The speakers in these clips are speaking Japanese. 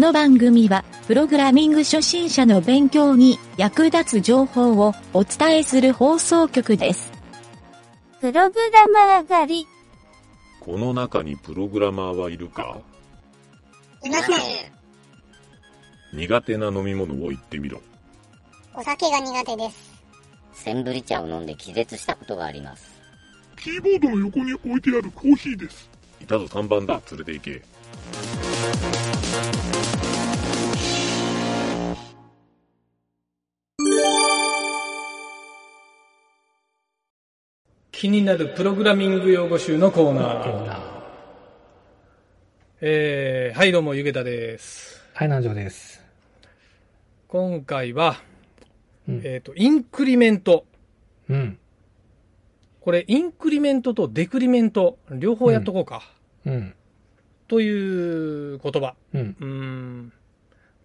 この番組は、プログラミング初心者の勉強に役立つ情報をお伝えする放送局です。プログラマー狩り。この中にプログラマーはいるか？いません。苦手な飲み物を言ってみろ。お酒が苦手です。センブリ茶を飲んで気絶したことがあります。キーボードの横に置いてあるコーヒーです。いたぞ3番だ、連れて行け。気になるプログラミング用語集のコーナー。えー、はい、どうも、ゆげたです。はい、南條です。今回は、うんえっ、と、インクリメント。うん。これ、インクリメントとデクリメント、両方やっとこうか。うん。という言葉。うん。うーん。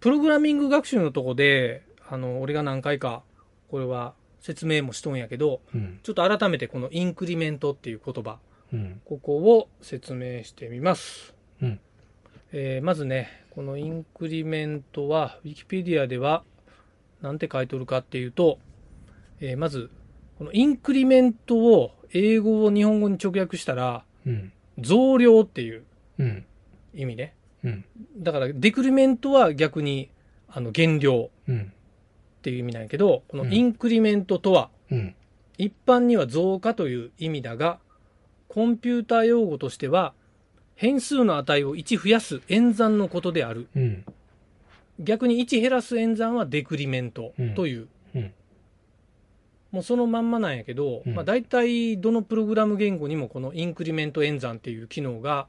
プログラミング学習のとこで、あの、俺が何回か、これは説明もしとんやけど、うん。ちょっと改めてこのインクリメントっていう言葉、うん。ここを説明してみます。うんえーまずね、このインクリメントは、ウィキペディアでは、なんて書いておるかっていうと、えーまず、このインクリメントを英語を日本語に直訳したら、うん。増量っていううん。意味ね。うん。だから、デクリメントは逆に、あの、減量うん。っていう意味なんやけど、このうんインクリメントとは、うん。一般には増加という意味だが、コンピューター用語としては、変数の値を1増やす演算のことである。うん。逆に1減らす演算はデクリメントという。うん。もうそのまんまなんやけど、うんまあ大体どのプログラム言語にもこのインクリメント演算っていう機能が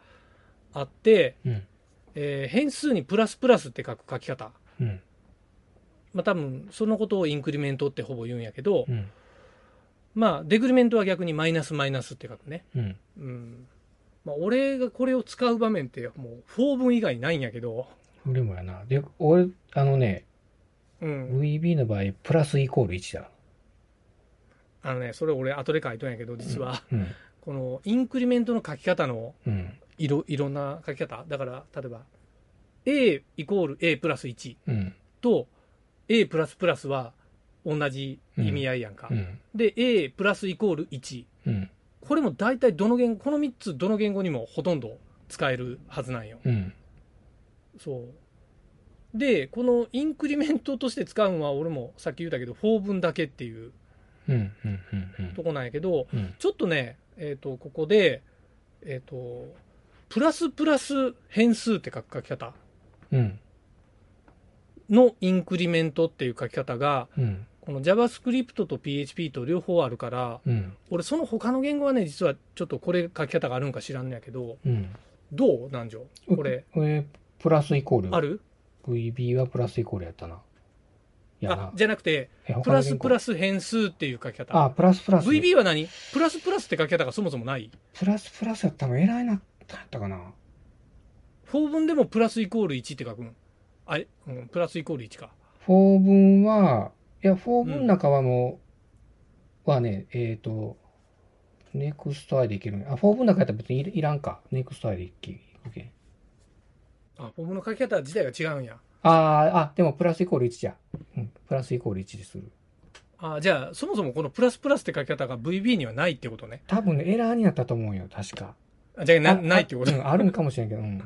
あって、うん。えー変数にプラスプラスって書く書き方。うん。まあ多分そのことをインクリメントってほぼ言うんやけど、うん。まあデクリメントは逆にマイナスマイナスって書くね。うん。うん。まあ俺がこれを使う場面ってもう4文以外ないんやけど、俺もやな。で、俺、あのね、うん。VB の場合、プラスイコール1だ。あのね、それ俺後で書いとんやけど、実は、うん。このインクリメントの書き方のうん。いろいろんな書き方。だから、例えば、A イコール A プラス1うん。と A プラスプラスは同じ意味合いやんか。うん。で、A プラスイコール1。うん。これも大体どの言語、この3つどの言語にもほとんど使えるはずなんよ。うん。そう。で、このインクリメントとして使うのは俺もさっき言ったけど、4分だけっていう。とこなんやけど、うん。ちょっとね、えっ、と、ここで、えっ、と、プラスプラス変数って書く書き方うん。のインクリメントっていう書き方が、うん。この JavaScript と PHP と両方あるから、うん。俺その他の言語はね、実はちょっとこれ書き方があるんか知らんのやけど、うん。どう南條これ、これ、プラスイコール？ある？VB はプラスイコールやったな。やあな、。じゃなくて、えプラスプラス。ス変数っていう書き方。あ、プラスプラス。VB は何？プラスプラスって書き方がそもそもない？プラスプラスやったらエラーになったんやったかな。?4 分でもプラスイコール1って書くん？あれ、うん、プラスイコール1か。4分は、いや、4分の中はもう、はね、えっ、と、Next i でいけるんやあ、 For 文の中やったら別にいいらんか。 Next i でいけいくけん。あ、 For 文の書き方自体が違うんや。あーあ、でもプラスイコール1じゃ。うん、プラスイコール1でする。あじゃあ、そもそもこのプラスプラスって書き方が VB にはないってことね。多分ね、エラーになったと思うよ、確か。あじゃあな、あないってことあ,、うん、あるんかもしれんけど、うん。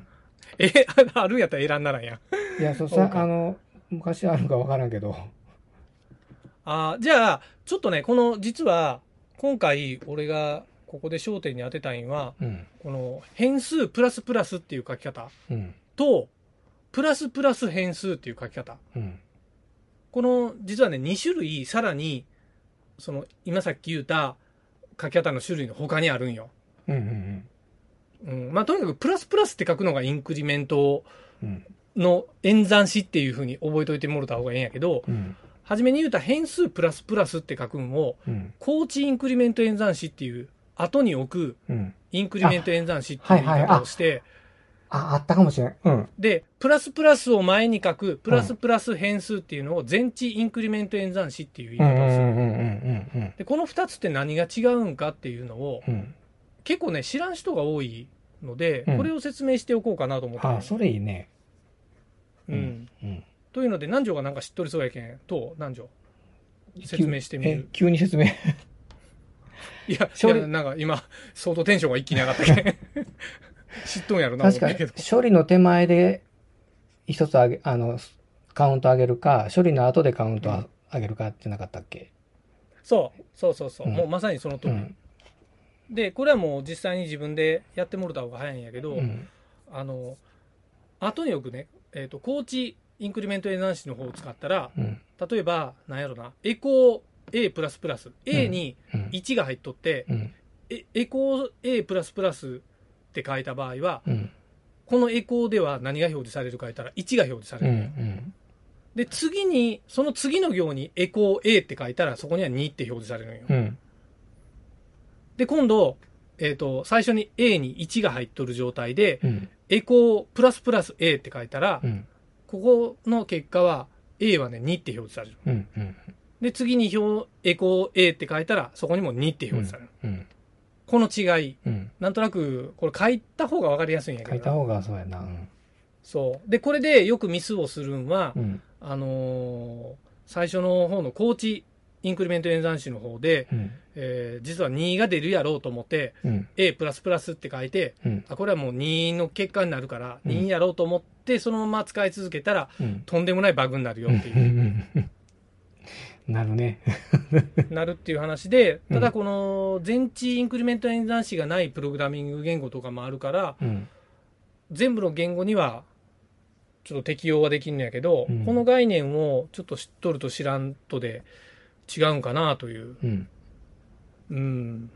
え、あるんやったら選んだらんや。いや、そう さ、あの、昔あるかわからんけど。あじゃあ、ちょっとね、この、実は、今回、俺がここで焦点に当てたいんは、うん、この変数プラスプラスっていう書き方うん、と、プラスプラス変数っていう書き方。うん、この、実はね、2種類、さらに、その、今さっき言った書き方の種類の他にあるんよ。うん、うん、うん。まあ、とにかく、プラスプラスって書くのがインクリメントうん、の演算子っていうふうに覚えといてもらった方がいいんやけど、うん、初めに言うた変数プラスプラスって書くんを、うん、高知インクリメント演算子っていう、後に置くうん。インクリメント演算子っていう言いはいはい方をして、あ、あったかもしれん。うん、で、プラスプラスを前に書く、プラスプラス変数っていうのを全置インクリメント演算子っていう言いうん、うん、方をする。うん、うん、うん、で、この二つって何が違うんかっていうのを、うん。結構ね、知らん人が多いので、うんこれを説明しておこうかなと思って、あ、それいいね。うん。うん。というので、南條がなんか知っとりそうやけん、と、南條。説明してみえる。急に説明。いや、処理いやなんか今、相当テンションが一気に上がったけん。知っとんやろな、思確かにったけど。、処理の手前で一つ上げ、あの、カウント上げるか、処理の後でカウントうん上げるかってなかったっけ？そう、そうそうそう。うんもうまさにその通り。うん。で、これはもう実際に自分でやってもらった方が早いんやけど、うん。あの、後によくね、えっ、と、コーチインクリメントエナンシの方を使ったら、うん。例えば、なんやろな、エコー A プラスプラス、A にうん。1が入っとって、うん。えエコー A プラスプラスって書いた場合は、うん。このエコーでは何が表示されるか言ったら1が表示さうん。うれる。ん。で、次に、その次の行にエコー A って書いたら、そこには2って表示されるんよ。うん。で、今度、えっ、と、最初に A に1が入っとる状態で、うん。エコープラスプラス A って書いたら、うん。ここの結果は A はね、2って表示される。うん。うん。で、次に表、エコー A って書いたら、そこにも2って表示される。うん。この違い、うん。なんとなく、これ書いた方が分かりやすいんやけどな。書いた方がそうやな。うん。そう。で、これでよくミスをするんは、うん。あのー最初の方のコーチインクリメント演算子の方で、うん。えー実は2が出るやろうと思って、うん。A プラスプラスって書いて、うん。あ、これはもう2の結果になるから、うん2やろうと思って、そのまま使い続けたら、うん。とんでもないバグになるよっていう、うん。なるね。なるっていう話で、うんただこの全置インクリメント演算子がないプログラミング言語とかもあるから、うん。全部の言語にはちょっと適用はできるんやけど、うんこの概念をちょっと知っとると知らんとで違うんかなという。うん。うん。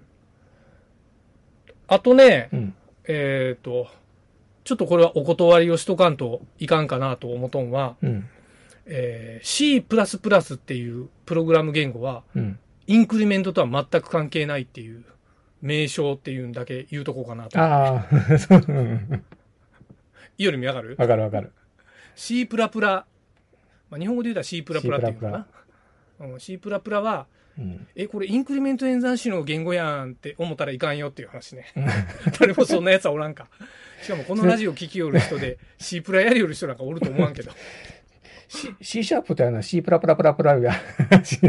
あとね、うん。えっ、と、ちょっとこれはお断りをしとかんといかんかなと思とんは、うん。えー C++ っていうプログラム言語は、うん。インクリメントとは全く関係ないっていう名称っていうんだけ言うとこうかなと。ああ、そう。うんいいより見わかる？わかるわかる。C プラプラ、まあ、日本語で言うたら C プラプラっていうのかな。うん、C プラプラは、うん。え、これインクリメント演算子の言語やんって思ったらいかんよっていう話ね。誰もそんなやつはおらんか。しかもこのラジオ聞きよる人で C プラやりよる人なんかおると思わんけど。C, C シャープってあの C プラプラプラプラが、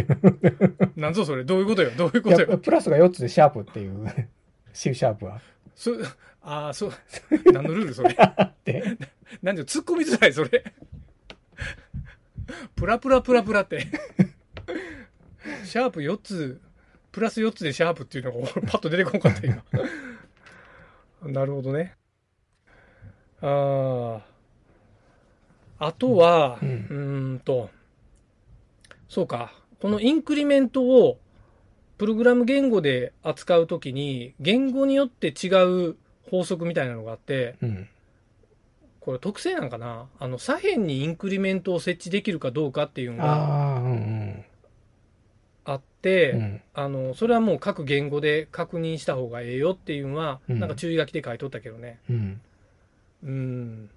なんぞそれ？どういうことよ？どういうことよ？プラスが4つでシャープっていう、C シャープは。そああ、そう。何のルールそれ？で、なんで突っ込みづらいそれ。プラプラプラプラって。シャープ4つ、プラス4つでシャープっていうのが俺パッと出てこんかった今。なるほどね。ああ。あとは、ううんーんと、そうか。このインクリメントをプログラム言語で扱うときに、言語によって違う法則みたいなのがあって、うん。これ特性なんかな？あの左辺にインクリメントを設置できるかどうかっていうのがうんうん。うん。あのそれはもう各言語で確認した方がええよっていうのは、うんなんか注意書きで書いとったけどねうん。うん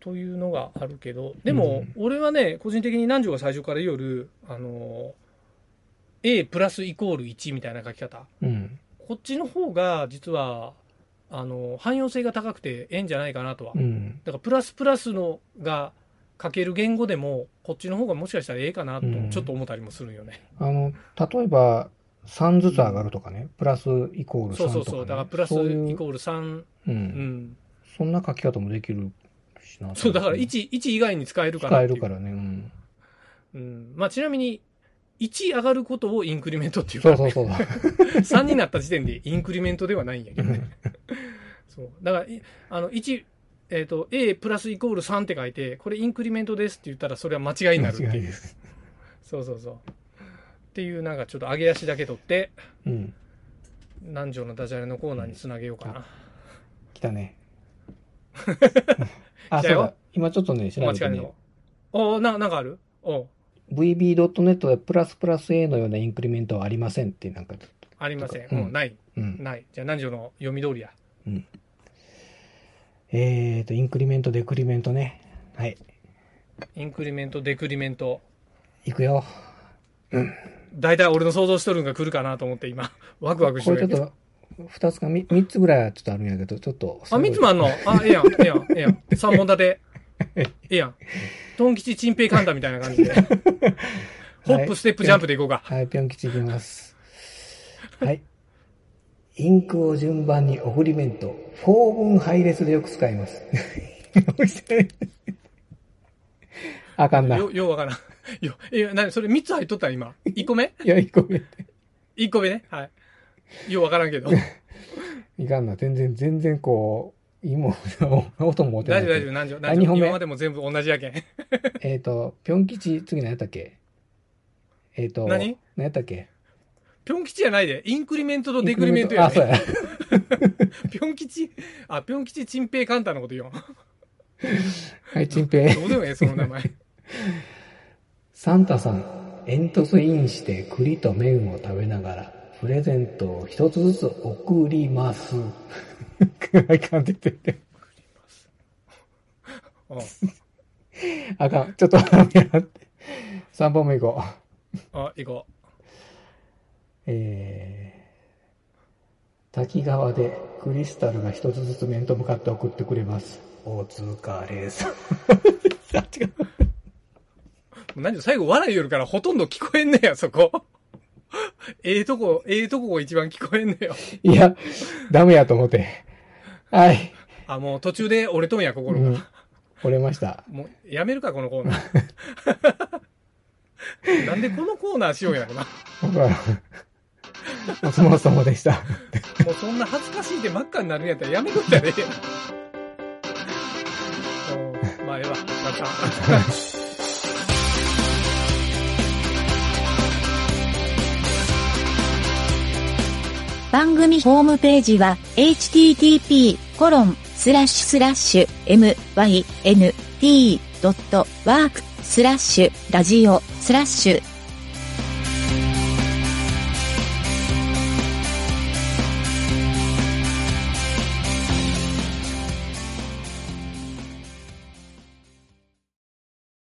というのがあるけどでも、うん俺はね個人的に南條が最初から言うるあの A プラスイコール1みたいな書き方うん。こっちの方が実はあの汎用性が高くてええんじゃないかなとはうん。だからプラスプラスのが書ける言語でもこっちの方がもしかしたらええかなとうんちょっと思ったりもするんよね。あの、例えば、3ずつ上がるとかね、プラスイコール3とか、ね。そうそうそう。だからプラスイコール3。う。うんん。そんな書き方もできるしな。そう、だから1、1以外に使えるから使。えるからね。うん。うん。まあちなみに、1上がることをインクリメントっていうから、そうそうそう。3になった時点でインクリメントではないんやけどね。そう。だから、いあの、1、えっ、と、A プラスイコール3って書いて、これインクリメントですって言ったらそれは間違いになるっていう。そうそうそう。っていうなんかちょっと上げ足だけ取って、うん。南條のダジャレのコーナーにつなげようかな。来たね。あ、来たよそうだ。今ちょっとね、調べてね間違いの。。おな、なんかある？お VB.net でプラスプラス A のようなインクリメントはありませんってなんか、ありません。うんうん、ない。うん。ない。じゃあ南條の読み通りや。えーと、インクリメント、デクリメントね。はい。インクリメント、デクリメント。いくよ。大体俺の想像しとるんが来るかなと思って今、ワクワクしてるこれちょっと、二つか三三つぐらいはちょっとあるんやけど、ちょっと。あ、三つもあんの？あ、ええやん、ええやん、ええやん。三本立て。ええやん。トン吉チンペイカンタみたいな感じで。ホップ、ステップ、ジャンプでいこうか。はい、ぴょん吉いきます。はい。インクを順番に送りメント。4分配列でよく使います。あかんな。いよ、ようわからん。よ、え、なに、それ3つ入っとった今。1個目？や、一個目。?1 個目ね？はい。ようわからんけど。いかんな。全然、全然こう、いいもん、音も持ってない。大丈夫大丈夫。何時あ何本目？今までも全部同じやけん。えっ、と、ぴょん吉、次何やったっけ？えっ、と、何？何やったっけ？ぴょん吉じゃないで。インクリメントとデクリメントやあ、そうね。や。ぴょん吉、あ、ぴょん吉チンペイカンタのこと言おう。はい、チンペイ。どうでもええ、その名前。サンタさん、煙突インして栗と麺を食べながら、プレゼントを一つずつ送ります。あかんっててあかん。ちょっと待って。3本目行こう。あ、行こえ滝川でクリスタルが一つずつ面と向かって送ってくれます。お疲 れさん。あ違う。う。もう何最後笑いよるからほとんど聞こえんねや、そこ。ええとこ、ええとこが一番聞こえんねよ。いや、ダメやと思って。はい。あ、もう途中で折れとんや、心が。うん。折れました。もう、やめるか、このコーナー。なんでこのコーナーしようやろな。お相撲様でした。もうそんな恥ずかしいで真っ赤になるんやったらやめとったらええやん。うんまあ、ええわ。また。番組ホームページは http:// mynt.work スラッシュラジオスラッシュ